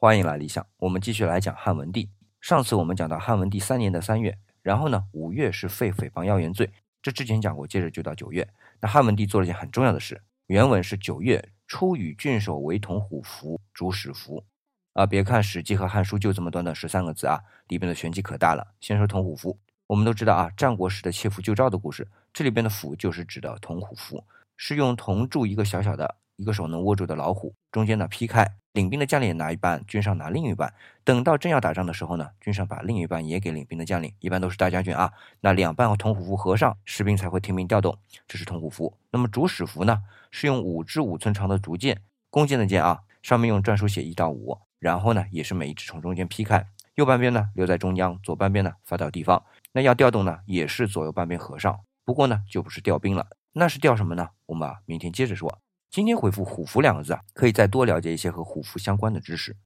欢迎来理想。我们继续来讲汉文帝。上次我们讲到汉文帝三年的三月，然后呢，五月是废诽谤要言罪，这之前讲过。接着就到九月，那汉文帝做了件很重要的事。原文是九月初与郡守为同虎符，主使符。啊，别看《史记》和《汉书》就这么短短十三个字啊，里边的玄机可大了。先说同虎符，我们都知道啊，战国时的切符救赵的故事，这里边的符就是指的同虎符，是用铜铸一个小小的。一个手能握住的老虎，中间呢劈开，领兵的将领拿一半，军上拿另一半。等到真要打仗的时候呢，军上把另一半也给领兵的将领，一般都是大将军啊。那两半和铜虎符合上，士兵才会听命调动，这是铜虎符。那么主使符呢，是用五至五寸长的竹剑，弓箭的箭啊，上面用篆书写一到五，然后呢也是每一支从中间劈开，右半边呢留在中央，左半边呢发到地方。那要调动呢，也是左右半边合上，不过呢就不是调兵了，那是调什么呢？我们啊明天接着说。今天回复“虎符”两个字啊，可以再多了解一些和虎符相关的知识。